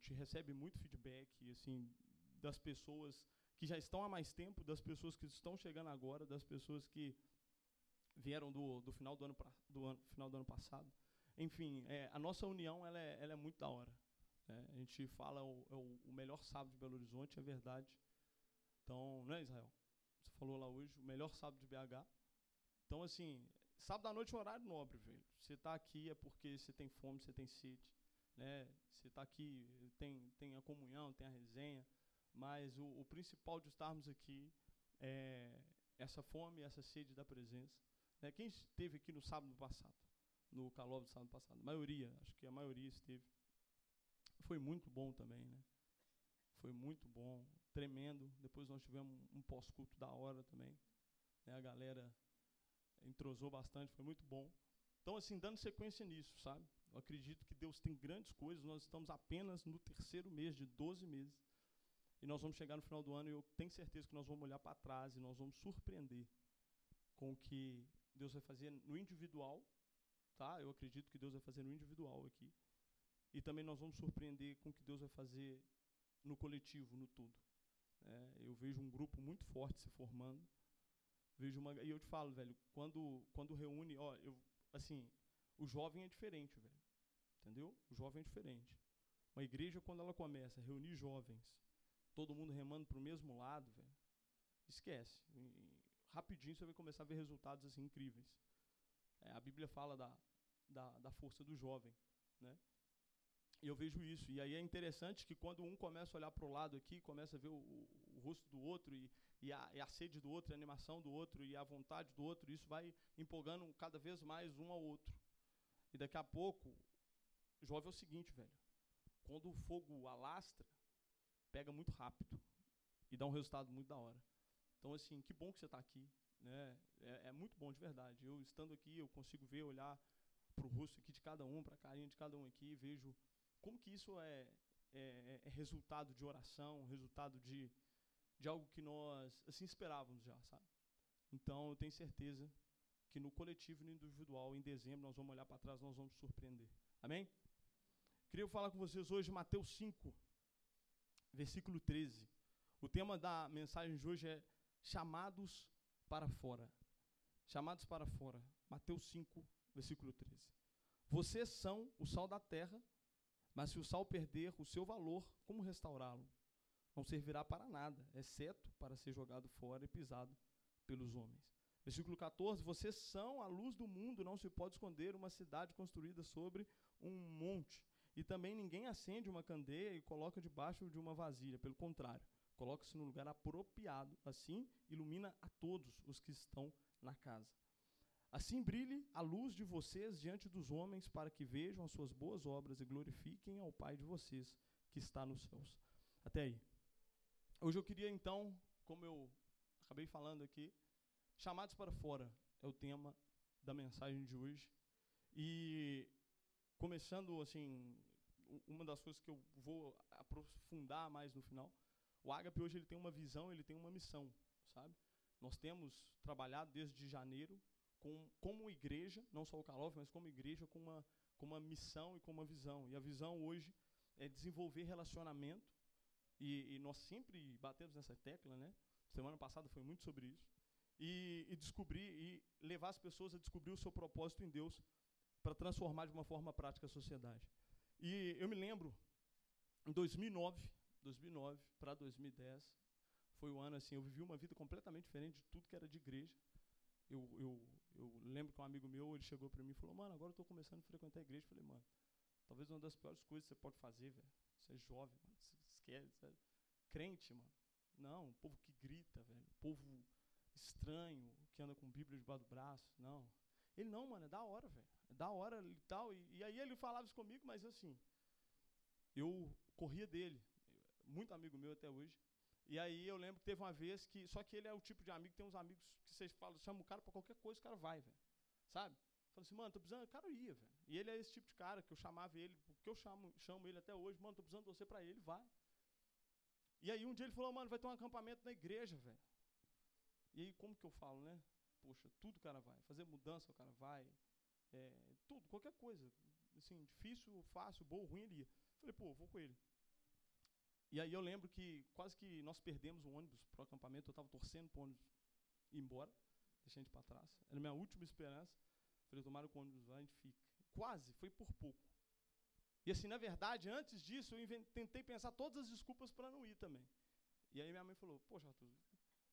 gente recebe muito feedback, assim, das pessoas que já estão há mais tempo, das pessoas que estão chegando agora, das pessoas que vieram do, do final do ano, do ano, final do ano passado. Enfim, é, a nossa união ela é, ela é muito da hora. É, a gente fala o, é o, melhor sábado de Belo Horizonte, é verdade. Então, não é, Israel? Você falou lá hoje, o melhor sábado de BH. Então, assim, sábado à noite é um horário nobre, velho. Você está aqui é porque você tem fome, você tem sede. Né? Você está aqui, tem, tem a comunhão, tem a resenha. Mas o, o principal de estarmos aqui é essa fome, essa sede da presença. Né? Quem esteve aqui no sábado passado? No calor do sábado passado? A maioria, acho que a maioria esteve. Foi muito bom também, né? Foi muito bom, tremendo. Depois nós tivemos um pós-culto da hora também. Né? A galera entrosou bastante, foi muito bom. Então, assim, dando sequência nisso, sabe? Eu acredito que Deus tem grandes coisas. Nós estamos apenas no terceiro mês de 12 meses. E nós vamos chegar no final do ano e eu tenho certeza que nós vamos olhar para trás e nós vamos surpreender com o que Deus vai fazer no individual, tá? Eu acredito que Deus vai fazer no individual aqui. E também nós vamos surpreender com o que Deus vai fazer no coletivo, no tudo. É, eu vejo um grupo muito forte se formando. Vejo uma e eu te falo, velho, quando quando reúne, ó, eu assim, o jovem é diferente, velho. Entendeu? O jovem é diferente. Uma igreja quando ela começa a reunir jovens todo mundo remando para o mesmo lado, velho, esquece. E, rapidinho você vai começar a ver resultados assim incríveis. É, a Bíblia fala da, da, da força do jovem, né? Eu vejo isso. E aí é interessante que quando um começa a olhar para o lado aqui, começa a ver o, o, o rosto do outro, e, e, a, e, a, sede do outro, a animação do outro, e a vontade do outro, isso vai empolgando cada vez mais um ao outro. E daqui a pouco, jovem é o seguinte, velho. Quando o fogo alastra, pega muito rápido e dá um resultado muito da hora. Então, assim, que bom que você está aqui. Né? É, é, muito bom, de verdade. Eu, estando aqui, eu consigo ver, olhar para o rosto aqui de cada um, para a carinha de cada um aqui, vejo como que isso é, é, é, resultado de oração, resultado de, de algo que nós, assim, esperávamos já, sabe? Então, eu tenho certeza que no coletivo e no individual, em dezembro, nós vamos olhar para trás, nós vamos surpreender. Amém? Queria falar com vocês hoje Mateus 5, versículo 13. O tema da mensagem de hoje é chamados para fora. Chamados para fora. Mateus 5, versículo 13. Vocês são o sal da terra, mas se o sal perder o seu valor, como restaurá-lo? Não servirá para nada, exceto para ser jogado fora e pisado pelos homens. Versículo 14: Vocês são a luz do mundo, não se pode esconder uma cidade construída sobre um monte. E também ninguém acende uma candeia e coloca debaixo de uma vasilha. Pelo contrário, coloca-se no lugar apropriado. Assim, ilumina a todos os que estão na casa. Assim brilhe a luz de vocês diante dos homens, para que vejam as suas boas obras e glorifiquem ao Pai de vocês que está nos céus. Até aí. Hoje eu queria então, como eu acabei falando aqui, chamados para fora é o tema da mensagem de hoje. E começando assim, uma das coisas que eu vou aprofundar mais no final, o Agape hoje ele tem uma visão, ele tem uma missão, sabe? Nós temos trabalhado desde janeiro com, como igreja, não só o Calov, mas como igreja, com uma, com uma missão e com uma visão. E a visão hoje é desenvolver relacionamento, e, e nós sempre batemos nessa tecla, né? Semana passada foi muito sobre isso. E, e descobrir, e levar as pessoas a descobrir o seu propósito em Deus para transformar de uma forma prática a sociedade. E eu me lembro, em 2009, 2009 para 2010, foi o ano assim, eu vivi uma vida completamente diferente de tudo que era de igreja. Eu, eu, eu lembro que um amigo meu, ele chegou para mim e falou, mano, agora eu estou começando a frequentar a igreja. Eu falei, mano, talvez uma das piores coisas que você pode fazer, velho, você é jovem, mano, você esquece, você é crente, mano. Não, um povo que grita, velho, povo estranho, que anda com Bíblia debaixo do braço, não. Ele, não, mano, é da hora, velho da hora e tal. E, e, aí ele falava isso comigo, mas assim, eu corria dele, muito amigo meu até hoje. E aí eu lembro que teve uma vez que, só que ele é o tipo de amigo, tem uns amigos que vocês falam, chama o cara para qualquer coisa, o cara vai, velho. Sabe? Falei assim, mano, tô precisando, o cara ia, velho. E ele é esse tipo de cara que eu chamava ele, que eu chamo, chamo ele até hoje, mano, tô precisando de você para ele, vai. E aí um dia ele falou, mano, vai ter um acampamento na igreja, velho. E aí como que eu falo, né? Poxa, tudo o cara vai. Fazer mudança o cara vai. É, tudo, qualquer coisa. Assim, difícil, fácil, bom, ruim, ele ia. Falei, pô, vou com ele. E aí eu lembro que quase que nós perdemos o ônibus pro acampamento, eu estava torcendo pro ônibus ir embora, deixando para trás. Era a minha última esperança. Falei, tomara que o ônibus vai, a gente fica. Quase, foi por pouco. E assim, na verdade, antes disso, eu tentei pensar todas as desculpas para não ir também. E aí minha mãe falou, poxa, Arthur,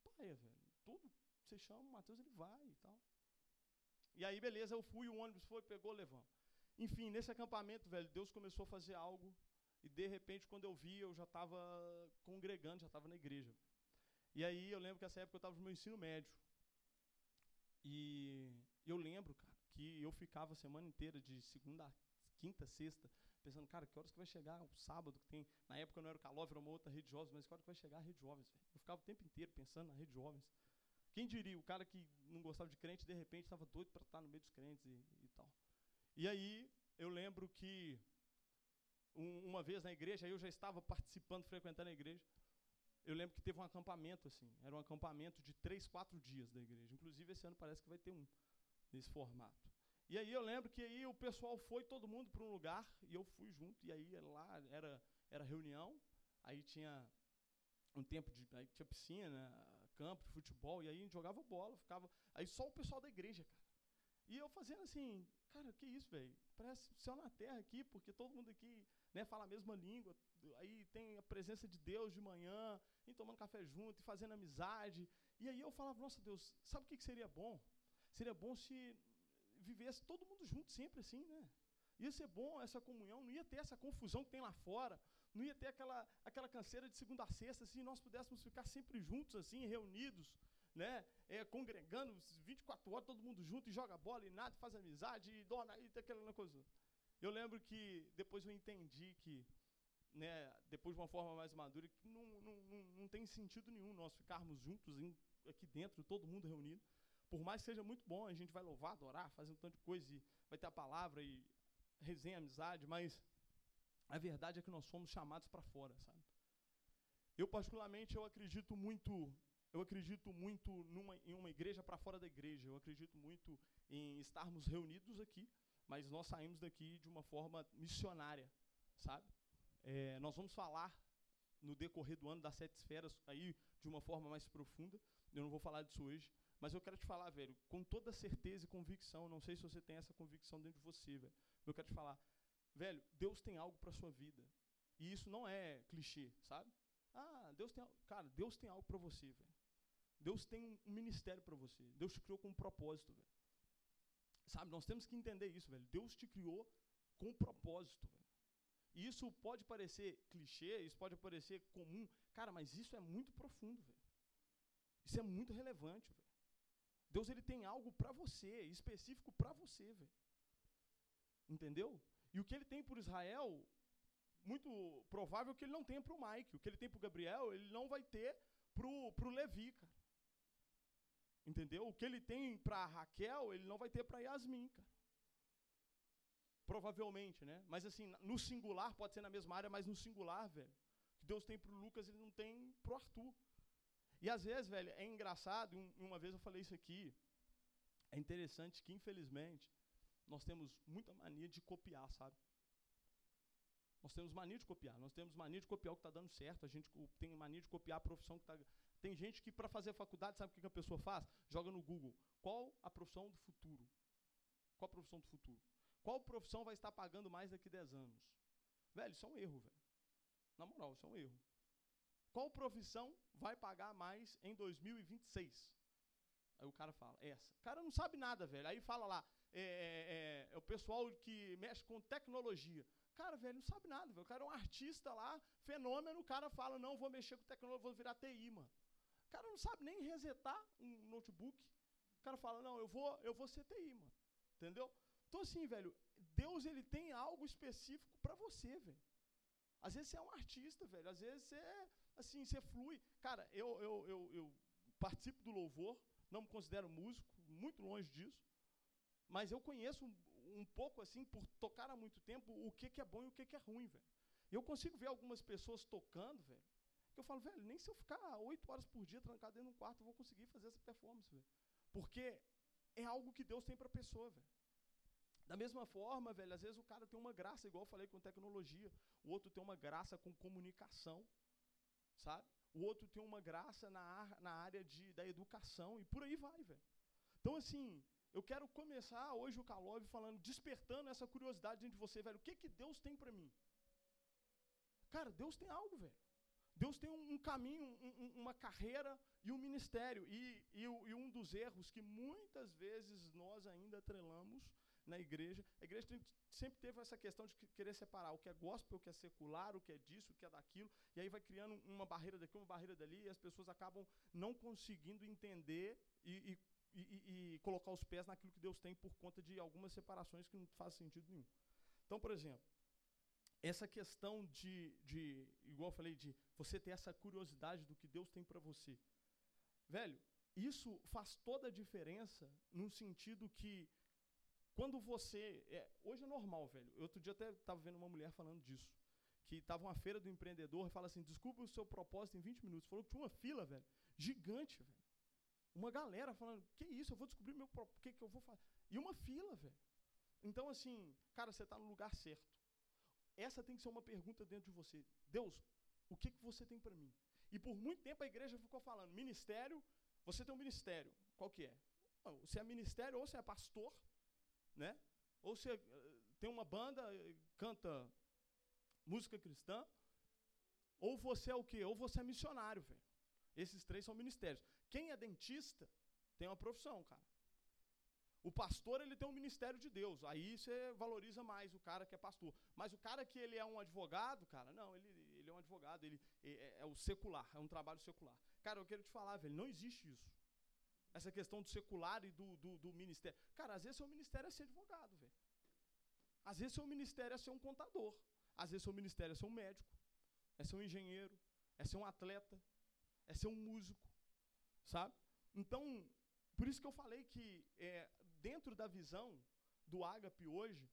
pai, velho, tudo você chama o Matheus, ele vai e tal. E aí, beleza, eu fui, o ônibus foi, pegou, levamos. Enfim, nesse acampamento, velho, Deus começou a fazer algo. E de repente, quando eu vi, eu já estava congregando, já estava na igreja. E aí eu lembro que essa época eu estava no meu ensino médio. E eu lembro, cara, que eu ficava a semana inteira, de segunda, quinta, sexta, pensando, cara, que horas que vai chegar o sábado que tem. Na época não era o Calov, era uma outra rede jovens, mas que hora que vai chegar a rede jovens, velho? Eu ficava o tempo inteiro pensando na rede jovens. Quem diria, o cara que não gostava de crente, de repente estava doido para estar no meio dos crentes e, e, tal. E aí, eu lembro que um, uma vez na igreja, eu já estava participando, frequentando a igreja. Eu lembro que teve um acampamento, assim. Era um acampamento de três, quatro dias da igreja. Inclusive, esse ano parece que vai ter um nesse formato. E aí eu lembro que aí o pessoal foi todo mundo para um lugar e eu fui junto. E aí lá era, era reunião, aí tinha um tempo de. Aí tinha piscina, campo futebol, e aí a gente jogava bola, ficava. Aí só o pessoal da igreja, cara. E eu fazendo assim, cara, que isso, velho? Parece céu na terra aqui, porque todo mundo aqui né, fala a mesma língua. Aí tem a presença de Deus de manhã, e tomando café junto, e fazendo amizade. E aí eu falava, nossa Deus, sabe o que, seria bom? Seria bom se vivesse todo mundo junto sempre assim, né? Ia ser bom essa comunhão, não ia ter essa confusão que tem lá fora, não ia ter aquela, aquela canseira de segunda a sexta, se nós pudéssemos ficar sempre juntos, assim, reunidos, né, é, congregando 24 horas, todo mundo junto, e joga bola e nada, faz amizade, e dona, e aquela coisa. Eu lembro que depois eu entendi que, né, depois de uma forma mais madura, que não, não, não, não tem sentido nenhum nós ficarmos juntos em, aqui dentro, todo mundo reunido. Por mais que seja muito bom, a gente vai louvar, adorar, fazer um tanto de coisa, e vai ter a palavra e resenha, amizade, mas a verdade é que nós somos chamados para fora, sabe? Eu particularmente eu acredito muito, eu acredito muito numa, em uma igreja para fora da igreja. Eu acredito muito em estarmos reunidos aqui, mas nós saímos daqui de uma forma missionária, sabe? É, nós vamos falar no decorrer do ano das sete esferas aí de uma forma mais profunda. Eu não vou falar disso hoje, mas eu quero te falar, velho, com toda certeza e convicção. Não sei se você tem essa convicção dentro de você, velho. Eu quero te falar, Velho, Deus tem algo para sua vida. E isso não é clichê, sabe? Ah, Deus tem, cara, Deus tem algo para você, velho. Deus tem um ministério para você. Deus te criou com um propósito, velho. Sabe, nós temos que entender isso, velho. Deus te criou com propósito, velho. E isso pode parecer clichê, isso pode parecer comum, cara, mas isso é muito profundo, velho. Isso é muito relevante, velho. Deus ele tem algo para você, específico para você, velho. Entendeu? E o que ele tem por Israel, muito provável que ele não tenha para o Mike. O que ele tem para o Gabriel, ele não vai ter para o Levi, cara. Entendeu? O que ele tem para Raquel, ele não vai ter para Yasmin, cara. Provavelmente, né? Mas assim, no singular, pode ser na mesma área, mas no singular, velho. Que Deus tem para o Lucas, ele não tem para o Arthur. E às vezes, velho, é engraçado, um, uma vez eu falei isso aqui, é interessante que, infelizmente, nós temos muita mania de copiar, sabe? Nós temos mania de copiar, nós temos mania de copiar o que está dando certo, a gente tem mania de copiar a profissão que está. Tem gente que, para fazer faculdade, sabe o que a pessoa faz? Joga no Google. Qual a profissão do futuro? Qual a profissão do futuro? Qual profissão vai estar pagando mais daqui a 10 anos? Velho, isso é um erro, velho. Na moral, isso é um erro. Qual profissão vai pagar mais em 2026? Aí o cara fala, essa. O cara não sabe nada, velho. Aí fala lá, é, é, é, o pessoal que mexe com tecnologia. Cara, velho, não sabe nada, velho. O cara é um artista lá, fenômeno, o cara fala, não, vou mexer com tecnologia, vou virar TI, mano. O cara não sabe nem resetar um notebook. O cara fala, não, eu vou, eu vou ser TI, mano. Entendeu? Então, assim, velho, Deus ele tem algo específico para você, velho. Às vezes você é um artista, velho. Às vezes você, assim, você flui. Cara, eu, eu, eu, eu participo do louvor, não me considero músico, muito longe disso. Mas eu conheço um, um, pouco, assim, por tocar há muito tempo, o que, que é bom e o que, que é ruim, velho. Eu consigo ver algumas pessoas tocando, velho, eu falo, velho, nem se eu ficar oito horas por dia trancado dentro de um quarto, eu vou conseguir fazer essa performance, velho. Porque é algo que Deus tem para a pessoa, velho. Da mesma forma, velho, às vezes o cara tem uma graça, igual eu falei com tecnologia, o outro tem uma graça com comunicação, sabe? O outro tem uma graça na, na área de, da educação e por aí vai, velho. Então, assim, eu quero começar hoje o Calov falando, despertando essa curiosidade dentro de você, velho. O que, que Deus tem para mim? Cara, Deus tem algo, velho. Deus tem um, caminho, um, uma carreira e um ministério. E, e, e, um dos erros que muitas vezes nós ainda atrelamos na igreja, a igreja sempre teve essa questão de querer separar o que é gospel, o que é secular, o que é disso, o que é daquilo, e aí vai criando uma barreira daqui, uma barreira dali, e as pessoas acabam não conseguindo entender e, e, e colocar os pés naquilo que Deus tem por conta de algumas separações que não faz sentido nenhum. Então, por exemplo, essa questão de, de, igual eu falei, de você ter essa curiosidade do que Deus tem para você. Velho, isso faz toda a diferença no sentido que quando você. É, hoje é normal, velho. Outro dia até estava vendo uma mulher falando disso. Que estava uma feira do empreendedor e fala assim: descubra o seu propósito em 20 minutos. Falou que tinha uma fila, velho, gigante, velho. Uma galera falando: que isso, eu vou descobrir meu o que, que eu vou fazer. E uma fila, velho. Então, assim, cara, você está no lugar certo. Essa tem que ser uma pergunta dentro de você. Deus, o que, que você tem para mim? E por muito tempo a igreja ficou falando, ministério, você tem um ministério. Qual que é? Você é ministério ou você é pastor, né? Ou você eh, tem uma banda, canta música cristã, ou você é o quê? Ou você é missionário, velho. Esses três são ministérios. Quem é dentista tem uma profissão, cara. O pastor ele tem um ministério de Deus. Aí você valoriza mais o cara que é pastor. Mas o cara que ele é um advogado, cara, não, ele, ele é um advogado, ele é, é, é o secular, é um trabalho secular. Cara, eu quero te falar, velho, não existe isso. Essa questão do secular e do, do, do ministério. Cara, às vezes seu ministério é ser advogado, velho. Às vezes seu ministério é ser um contador. Às vezes seu ministério é ser um médico, é ser um engenheiro, é ser um atleta, é ser um músico, sabe? Então, por isso que eu falei que é, dentro da visão do ágape hoje,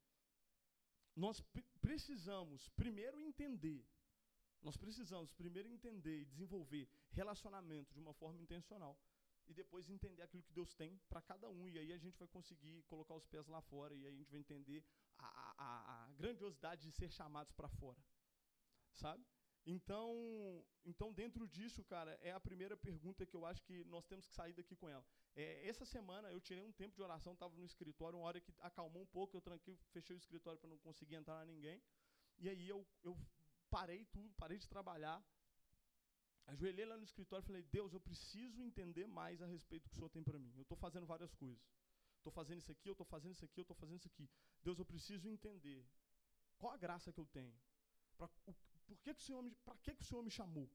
nós precisamos primeiro entender, nós precisamos primeiro entender e desenvolver relacionamento de uma forma intencional e depois entender aquilo que Deus tem para cada um. E aí a gente vai conseguir colocar os pés lá fora e aí a gente vai entender a, a, a grandiosidade de ser chamados para fora. Sabe? Então, então, dentro disso, cara, é a primeira pergunta que eu acho que nós temos que sair daqui com ela. É, essa semana eu tirei um tempo de oração, estava no escritório, uma hora que acalmou um pouco, eu tranquei, fechei o escritório para não conseguir entrar ninguém. E aí eu, eu parei tudo, parei de trabalhar, ajoelhei lá no escritório e falei: Deus, eu preciso entender mais a respeito do que o Senhor tem para mim. Eu estou fazendo várias coisas. Estou fazendo isso aqui, eu estou fazendo isso aqui, eu estou fazendo isso aqui. Deus, eu preciso entender qual a graça que eu tenho. Pra, o, por que, que o Senhor me, para que, que o Senhor me chamou?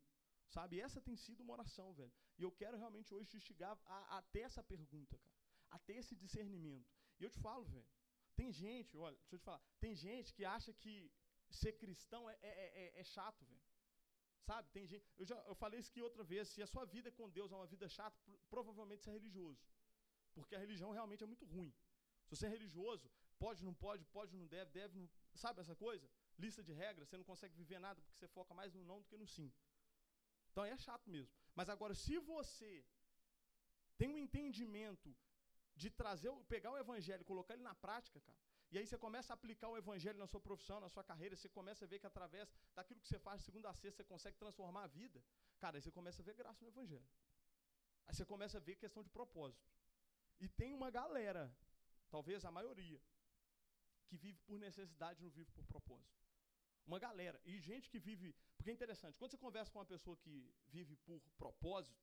Sabe? Essa tem sido uma oração, velho. E eu quero realmente hoje te instigar a, a ter essa pergunta, cara. A ter esse discernimento. E eu te falo, velho. Tem gente, olha, deixa eu te falar. Tem gente que acha que ser cristão é, é, é, é chato, velho. Sabe? Tem gente. Eu já eu falei isso aqui outra vez. Se a sua vida com Deus é uma vida chata, provavelmente você é religioso. Porque a religião realmente é muito ruim. Se você é religioso, pode, não pode, pode, não deve, deve, não. Sabe essa coisa? lista de regras, você não consegue viver nada porque você foca mais no não do que no sim. Então é chato mesmo. Mas agora, se você tem um entendimento de trazer, pegar o evangelho, colocar ele na prática, cara, e aí você começa a aplicar o evangelho na sua profissão, na sua carreira, você começa a ver que através daquilo que você faz de segunda a sexta, você consegue transformar a vida. Cara, aí você começa a ver graça no evangelho. Aí você começa a ver questão de propósito. E tem uma galera, talvez a maioria, que vive por necessidade, não vive por propósito. Uma galera. E gente que vive. Porque é interessante, quando você conversa com uma pessoa que vive por propósito,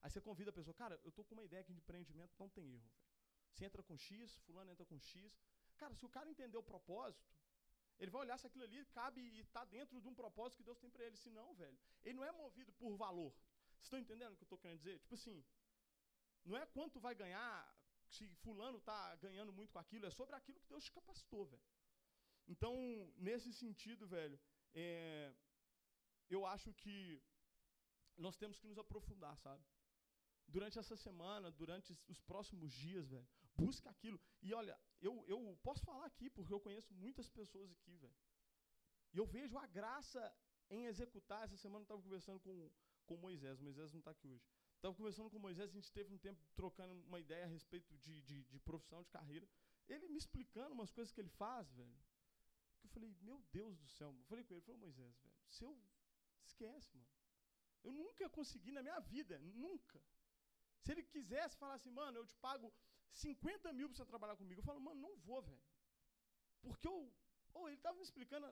aí você convida a pessoa, cara, eu estou com uma ideia aqui de empreendimento, não tem erro, velho. Você entra com X, fulano entra com X. Cara, se o cara entender o propósito, ele vai olhar se aquilo ali cabe e está dentro de um propósito que Deus tem para ele. Se não, velho, ele não é movido por valor. Vocês estão entendendo o que eu estou querendo dizer? Tipo assim, não é quanto vai ganhar, se fulano está ganhando muito com aquilo, é sobre aquilo que Deus te capacitou, velho. Então, nesse sentido, velho, é, eu acho que nós temos que nos aprofundar, sabe? Durante essa semana, durante os próximos dias, velho, busca aquilo. E olha, eu, eu posso falar aqui, porque eu conheço muitas pessoas aqui, velho. E eu vejo a graça em executar. Essa semana eu estava conversando com, com Moisés. Moisés não está aqui hoje. Estava conversando com Moisés, a gente teve um tempo trocando uma ideia a respeito de, de, de profissão, de carreira. Ele me explicando umas coisas que ele faz, velho eu falei, meu Deus do céu. Eu falei com ele, ele falou, Moisés, velho, se eu. Esquece, mano. Eu nunca consegui na minha vida, nunca. Se ele quisesse falar assim, mano, eu te pago 50 mil para você trabalhar comigo, eu falo, mano, não vou, velho. Porque eu. Ou oh, ele estava me explicando,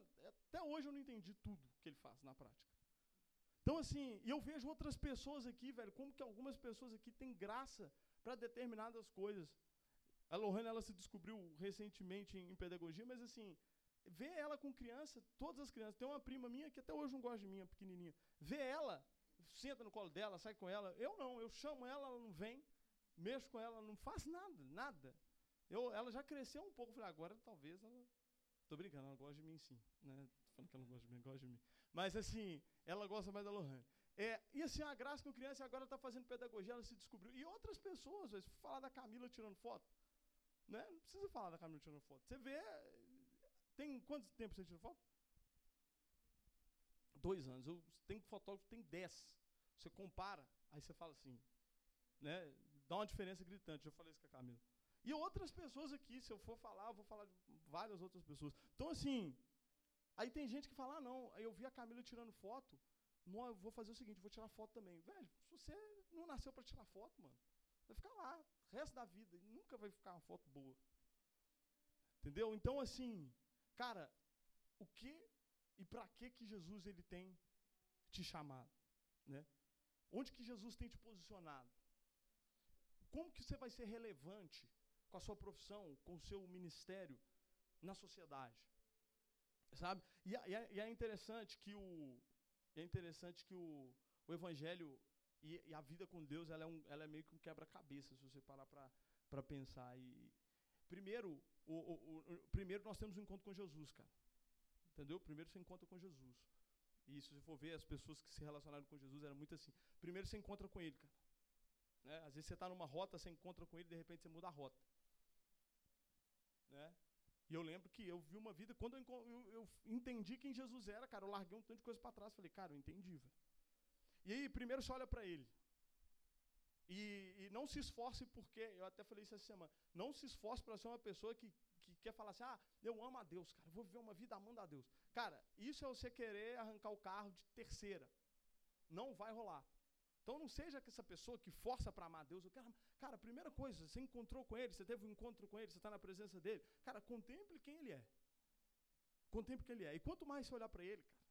até hoje eu não entendi tudo que ele faz na prática. Então, assim, eu vejo outras pessoas aqui, velho, como que algumas pessoas aqui têm graça para determinadas coisas. A Lohane, ela se descobriu recentemente em, em pedagogia, mas assim, vê ela com criança, todas as crianças. Tem uma prima minha que até hoje não gosta de mim, pequenininha. Vê ela, senta no colo dela, sai com ela. Eu não, eu chamo ela, ela não vem. Mexo com ela, não faz nada, nada. Eu, ela já cresceu um pouco, falei, agora talvez ela. Tô brincando, ela gosta de mim sim. Né? Tô falando que ela não gosta de mim, gosta de mim. Mas assim, ela gosta mais da Lohane. É, e assim, a graça com criança agora está fazendo pedagogia, ela se descobriu. E outras pessoas, falar da Camila tirando foto. Né? Não precisa falar da Camila tirando foto. Você vê. Tem quanto tempo você tira foto? Dois anos. Eu, tem fotógrafo tem dez. Você compara, aí você fala assim. Né? Dá uma diferença gritante. Eu falei isso com a Camila. E outras pessoas aqui, se eu for falar, eu vou falar de várias outras pessoas. Então, assim, aí tem gente que fala, ah, não, aí eu vi a Camila tirando foto, não, eu vou fazer o seguinte, vou tirar foto também. Velho, se você não nasceu para tirar foto, mano, vai ficar lá, o resto da vida, e nunca vai ficar uma foto boa. Entendeu? Então, assim, cara, o que e para que que Jesus ele tem te chamado, né? Onde que Jesus tem te posicionado? Como que você vai ser relevante com a sua profissão, com o seu ministério na sociedade. Sabe? E, e, é, e é, interessante que o é interessante que o, o evangelho e, e, a vida com Deus, ela é, um, ela é meio que um quebra-cabeça, se você parar para pensar. E, primeiro, o, o, o, primeiro nós temos um encontro com Jesus, cara. Entendeu? Primeiro você encontra com Jesus. E se você for ver, as pessoas que se relacionaram com Jesus eram muito assim. Primeiro você encontra com Ele, cara. Né? Às vezes você está numa rota, você encontra com Ele, de repente você muda a rota. Né? E eu lembro que eu vi uma vida, quando eu, eu, eu entendi quem Jesus era, cara, eu larguei um tanto de coisa para trás. Falei, cara, eu entendi, velho. E aí, primeiro você olha para ele. E, e, não se esforce porque, eu até falei isso essa semana, não se esforce para ser uma pessoa que, que quer falar assim, ah, eu amo a Deus, cara, vou viver uma vida amando a Deus. Cara, isso é você querer arrancar o carro de terceira. Não vai rolar. Então não seja essa pessoa que força para amar Deus. Eu quero, cara, primeira coisa, você encontrou com Ele, você teve um encontro com Ele, você está na presença dele. Cara, contemple quem Ele é. Contemple quem Ele é. E quanto mais você olhar para Ele, cara,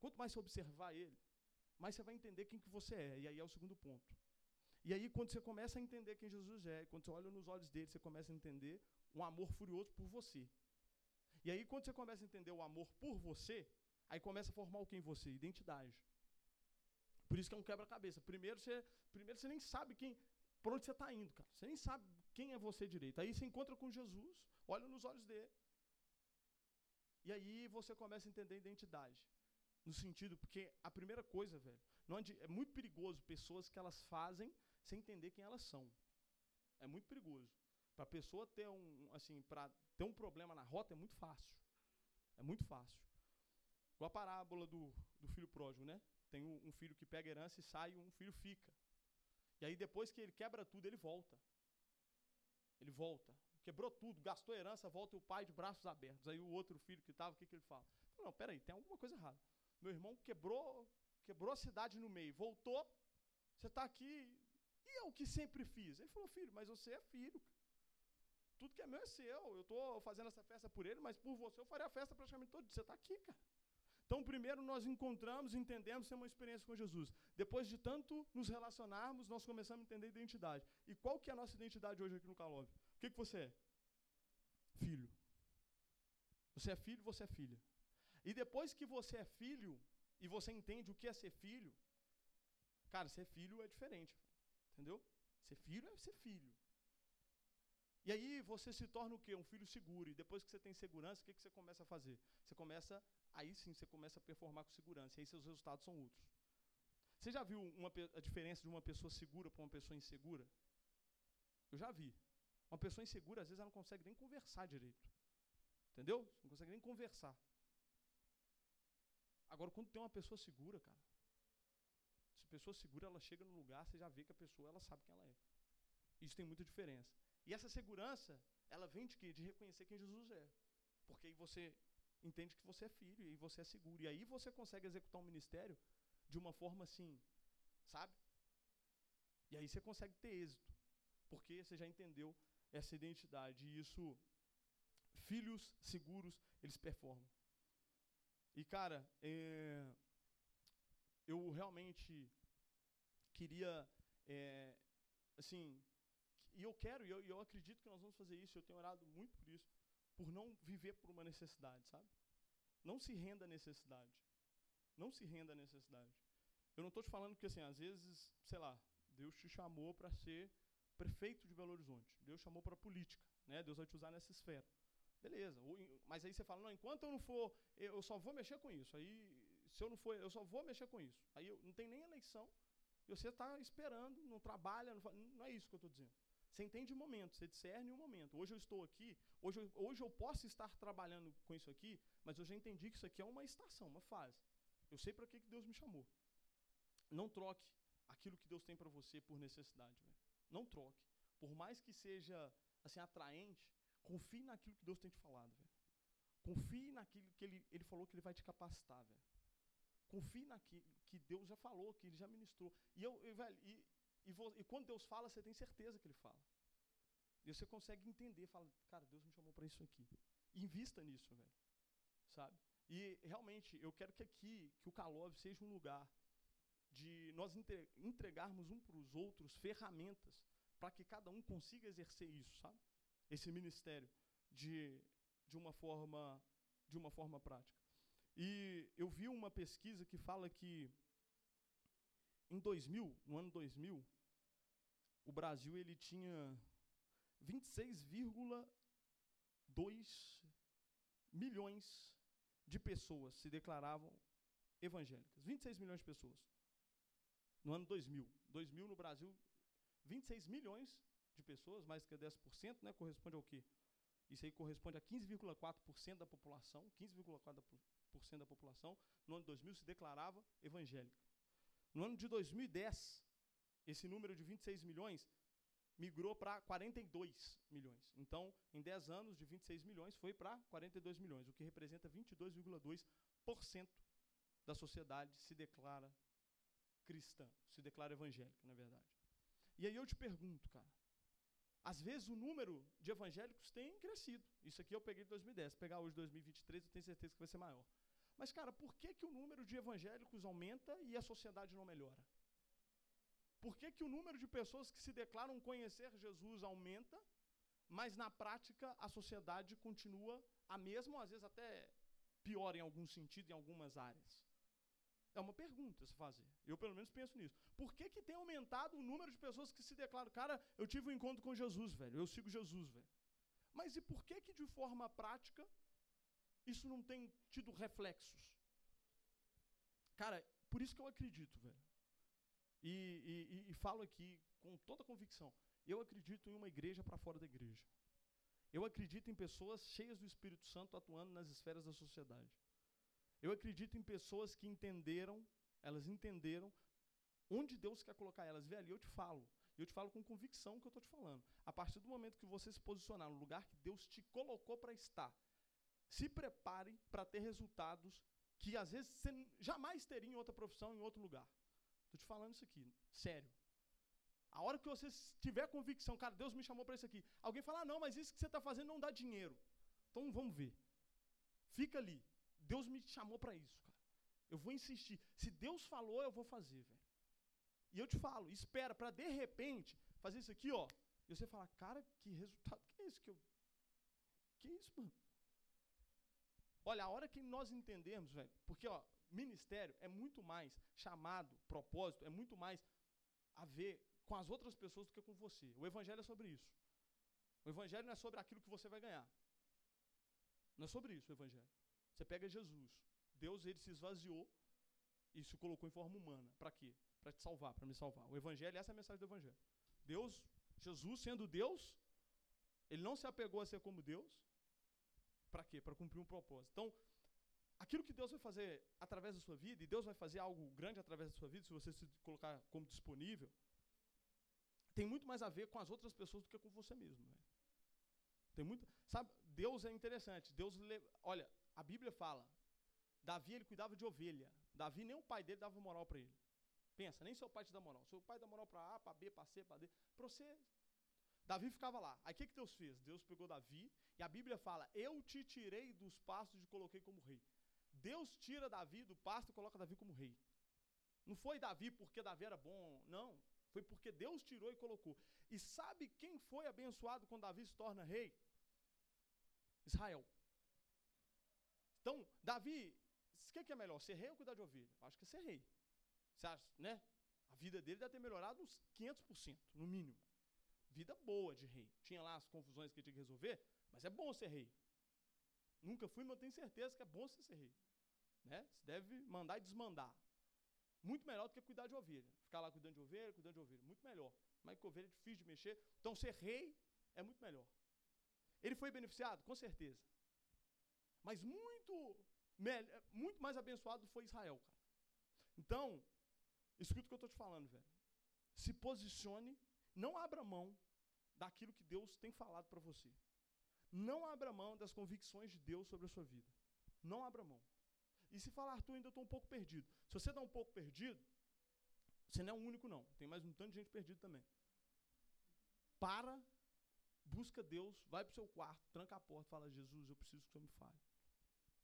quanto mais você observar Ele, mais você vai entender quem que você é. E aí é o segundo ponto. E aí, quando você começa a entender quem Jesus é, quando você olha nos olhos dele, você começa a entender um amor furioso por você. E aí, quando você começa a entender o amor por você, aí começa a formar o que em você? Identidade. Por isso que é um quebra-cabeça. Primeiro você, primeiro você nem sabe quem, por onde você está indo, cara. Você nem sabe quem é você direito. Aí você encontra com Jesus, olha nos olhos dele. E aí você começa a entender a identidade. No sentido, porque a primeira coisa, velho, não é muito perigoso pessoas que elas fazem sem entender quem elas são. É muito perigoso. Para a pessoa ter um, assim, para ter um problema na rota é muito fácil. É muito fácil. Igual a parábola do, do filho pródigo, né? Tem um, filho que pega herança e sai, um filho fica. E aí depois que ele quebra tudo, ele volta. Ele volta. Quebrou tudo, gastou herança, volta o pai de braços abertos. Aí o outro filho que estava, o que, que ele fala? Fala, não, peraí, tem alguma coisa errada. Meu irmão quebrou, quebrou a cidade no meio, voltou, você está aqui, e eu que sempre fiz? Ele falou, filho, mas você é filho. Tudo que é meu é seu. Eu estou fazendo essa festa por ele, mas por você eu faria a festa praticamente todo dia. Você está aqui, cara. Então, primeiro nós encontramos, entendemos, temos uma experiência com Jesus. Depois de tanto nos relacionarmos, nós começamos a entender a identidade. E qual que é a nossa identidade hoje aqui no Calove? O que, que você é? Filho. Você é filho, você é filha. E depois que você é filho, e você entende o que é ser filho, cara, ser filho é diferente. Entendeu? Ser filho é ser filho. E aí você se torna o quê? Um filho seguro. E depois que você tem segurança, o que, que você começa a fazer? Você começa aí sim você começa a performar com segurança, e aí seus resultados são outros. Você já viu uma, a diferença de uma pessoa segura para uma pessoa insegura? Eu já vi. Uma pessoa insegura, às vezes, ela não consegue nem conversar direito. Entendeu? Não consegue nem conversar. Agora, quando tem uma pessoa segura, cara, pessoa segura, ela chega no lugar, você já vê que a pessoa, ela sabe quem ela é. Isso tem muita diferença. E essa segurança, ela vem de quê? De reconhecer quem Jesus é. Porque aí você entende que você é filho e você é seguro. E aí você consegue executar um ministério de uma forma assim sabe? E aí você consegue ter êxito, porque você já entendeu essa identidade. E isso, filhos seguros, eles performam. E, cara, é, eu realmente queria, é, assim, e eu quero, e eu, eu acredito que nós vamos fazer isso, eu tenho orado muito por isso, por não viver por uma necessidade, sabe? Não se renda à necessidade. Não se renda à necessidade. Eu não estou te falando que, assim, às vezes, sei lá, Deus te chamou para ser prefeito de Belo Horizonte. Deus chamou para política, né? Deus vai te usar nessa esfera. Beleza. Mas aí você fala, não, enquanto eu não for, eu só vou mexer com isso. Aí, se eu não for, eu só vou mexer com isso. Aí eu, não tem nem eleição. E você está esperando, não trabalha, não, não é isso que eu estou dizendo. Você entende o momento, você discerne o momento. Hoje eu estou aqui, hoje eu, hoje eu posso estar trabalhando com isso aqui, mas eu já entendi que isso aqui é uma estação, uma fase. Eu sei para que, que Deus me chamou. Não troque aquilo que Deus tem para você por necessidade, velho. Não troque. Por mais que seja assim atraente, confie naquilo que Deus tem te falado, velho. Confie naquilo que ele, ele falou que ele vai te capacitar, velho. Confie naquilo que Deus já falou, que ele já ministrou. E eu, eu velho, e, e, vou, e, quando Deus fala, você tem certeza que ele fala. E você consegue entender, fala, cara, Deus me chamou para isso aqui. Invista nisso, velho. Sabe? E realmente, eu quero que aqui, que o Calov seja um lugar de nós entregarmos um para os outros ferramentas para que cada um consiga exercer isso, sabe? Esse ministério de, de uma forma de uma forma prática. E eu vi uma pesquisa que fala que em 2000, no ano 2000, o Brasil ele tinha 26,2 milhões de pessoas se declaravam evangélicas. 26 milhões de pessoas. No ano 2000. 2000 no Brasil, 26 milhões de pessoas, mais que 10%, né, corresponde ao quê? Isso aí corresponde a 15,4% da população, 15,4% da população, no ano 2000 se declarava evangélica. No ano de 2010, esse número de 26 milhões migrou para 42 milhões. Então, em 10 anos, de 26 milhões, foi para 42 milhões, o que representa 22,2% da sociedade se declara cristã, se declara evangélica, na verdade. E aí eu te pergunto, cara, às vezes o número de evangélicos tem crescido. Isso aqui eu peguei de 2010. Se pegar hoje 2023, eu tenho certeza que vai ser maior. Mas, cara, por que, que o número de evangélicos aumenta e a sociedade não melhora? Por que, que o número de pessoas que se declaram conhecer Jesus aumenta, mas na prática a sociedade continua a mesma, ou às vezes até pior em algum sentido, em algumas áreas? É uma pergunta se fazer. Eu, pelo menos, penso nisso. Por que, que tem aumentado o número de pessoas que se declaram, cara, eu tive um encontro com Jesus, velho, eu sigo Jesus, velho. Mas e por que, que de forma prática isso não tem tido reflexos. Cara, por isso que eu acredito, velho. E, e, e falo aqui com toda convicção. Eu acredito em uma igreja para fora da igreja. Eu acredito em pessoas cheias do Espírito Santo atuando nas esferas da sociedade. Eu acredito em pessoas que entenderam, elas entenderam onde Deus quer colocar elas. Vê ali, eu te falo. Eu te falo com convicção que eu estou te falando. A partir do momento que você se posicionar no lugar que Deus te colocou para estar, se prepare para ter resultados que às vezes você jamais teria em outra profissão, em outro lugar. Estou te falando isso aqui, sério. A hora que você tiver convicção, cara, Deus me chamou para isso aqui. Alguém fala, ah, não, mas isso que você está fazendo não dá dinheiro. Então vamos ver. Fica ali. Deus me chamou para isso, cara. Eu vou insistir. Se Deus falou, eu vou fazer, velho. E eu te falo, espera para de repente fazer isso aqui, ó. E você fala, cara, que resultado que é isso que eu. Que é isso, mano? Olha, a hora que nós entendermos, velho, porque ó, ministério é muito mais chamado, propósito, é muito mais a ver com as outras pessoas do que com você. O evangelho é sobre isso. O evangelho não é sobre aquilo que você vai ganhar. Não é sobre isso o evangelho. Você pega Jesus. Deus ele se esvaziou e se colocou em forma humana. Para quê? Para te salvar, para me salvar. O evangelho, essa é a mensagem do evangelho. Deus, Jesus sendo Deus, ele não se apegou a ser como Deus, para quê? Para cumprir um propósito. Então, aquilo que Deus vai fazer através da sua vida, e Deus vai fazer algo grande através da sua vida, se você se colocar como disponível, tem muito mais a ver com as outras pessoas do que com você mesmo. Tem muito. Sabe, Deus é interessante. Deus. Le, olha, a Bíblia fala: Davi ele cuidava de ovelha. Davi nem o pai dele dava moral para ele. Pensa, nem seu pai te dá moral. Seu pai dá moral para A, para B, para C, para D. Para você. Davi ficava lá. Aí o que, que Deus fez? Deus pegou Davi e a Bíblia fala: Eu te tirei dos pastos e coloquei como rei. Deus tira Davi do pasto e coloca Davi como rei. Não foi Davi porque Davi era bom, não. Foi porque Deus tirou e colocou. E sabe quem foi abençoado quando Davi se torna rei? Israel. Então, Davi, o que, que é melhor, ser rei ou cuidar de ovelha? Acho que é ser rei. Você acha, né? A vida dele deve ter melhorado uns 500%, no mínimo. Vida boa de rei. Tinha lá as confusões que tinha que resolver, mas é bom ser rei. Nunca fui, mas tenho certeza que é bom ser rei. Né? Você deve mandar e desmandar. Muito melhor do que cuidar de ovelha. Ficar lá cuidando de ovelha, cuidando de ovelha. Muito melhor. Mas que ovelha é difícil de mexer. Então ser rei é muito melhor. Ele foi beneficiado? Com certeza. Mas muito, muito mais abençoado foi Israel, cara. Então, escuta o que eu estou te falando, velho. Se posicione, não abra mão daquilo que Deus tem falado para você. Não abra mão das convicções de Deus sobre a sua vida. Não abra mão. E se falar, Arthur, ainda estou um pouco perdido. Se você está um pouco perdido, você não é o único, não. Tem mais um tanto de gente perdido também. Para, busca Deus, vai para o seu quarto, tranca a porta, fala: Jesus, eu preciso que Senhor me fale.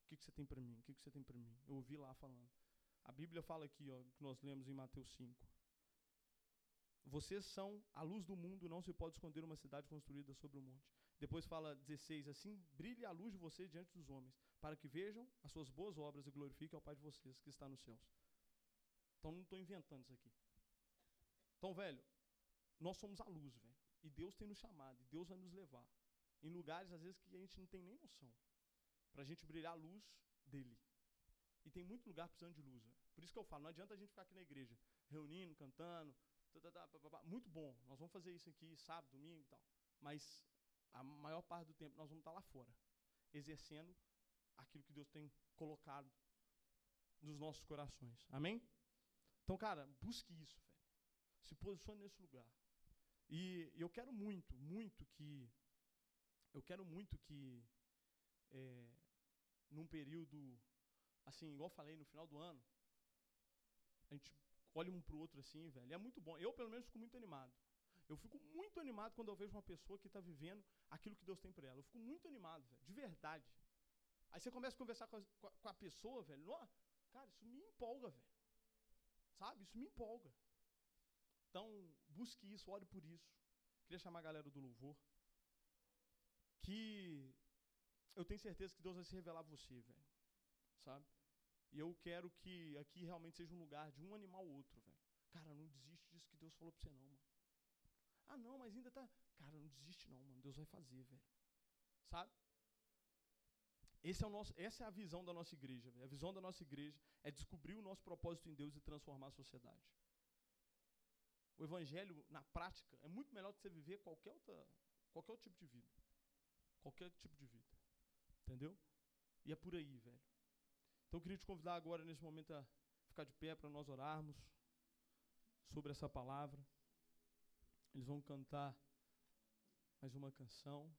O que, que você tem para mim? O que, que você tem para mim? Eu ouvi lá falando. A Bíblia fala aqui, ó, que nós lemos em Mateus 5. Vocês são a luz do mundo, não se pode esconder uma cidade construída sobre um monte. Depois fala 16, assim brilhe a luz de vocês diante dos homens, para que vejam as suas boas obras e glorifiquem ao Pai de vocês que está nos céus. Então não estou inventando isso aqui. Então, velho, nós somos a luz, velho. E Deus tem nos chamado, e Deus vai nos levar em lugares às vezes que a gente não tem nem noção, para a gente brilhar a luz dele. E tem muito lugar precisando de luz, velho. Por isso que eu falo, não adianta a gente ficar aqui na igreja, reunindo, cantando, muito bom. Nós vamos fazer isso aqui sábado, domingo e tal. Mas a maior parte do tempo nós vamos estar lá fora, exercendo aquilo que Deus tem colocado nos nossos corações. Amém? Então, cara, busque isso, velho. Se posicione nesse lugar. E eu quero muito, muito que. Eu quero muito que. É, num período. Assim, igual falei, no final do ano. A gente olha um pro outro assim, velho. É muito bom. Eu, pelo menos, fico muito animado. Eu fico muito animado quando eu vejo uma pessoa que está vivendo aquilo que Deus tem para ela. Eu fico muito animado, velho, de verdade. Aí você começa a conversar com a, com a pessoa, velho. cara, isso me empolga, velho. Sabe? Isso me empolga. Então, busque isso, ore por isso. Queria chamar a galera do louvor. Que eu tenho certeza que Deus vai se revelar a você, velho. Sabe? E eu quero que aqui realmente seja um lugar de um animal ou outro, velho. Cara, não desiste disso que Deus falou pra você, não, mano. Ah, não, mas ainda tá. Cara, não desiste, não, mano. Deus vai fazer, velho. Sabe? Esse é o nosso, essa é a visão da nossa igreja. Véio. A visão da nossa igreja é descobrir o nosso propósito em Deus e transformar a sociedade. O evangelho, na prática, é muito melhor do que você viver qualquer, outra, qualquer outro tipo de vida. Qualquer tipo de vida. Entendeu? E é por aí, velho. Então eu queria te convidar agora, nesse momento, a ficar de pé para nós orarmos sobre essa palavra. Eles vão cantar mais uma canção.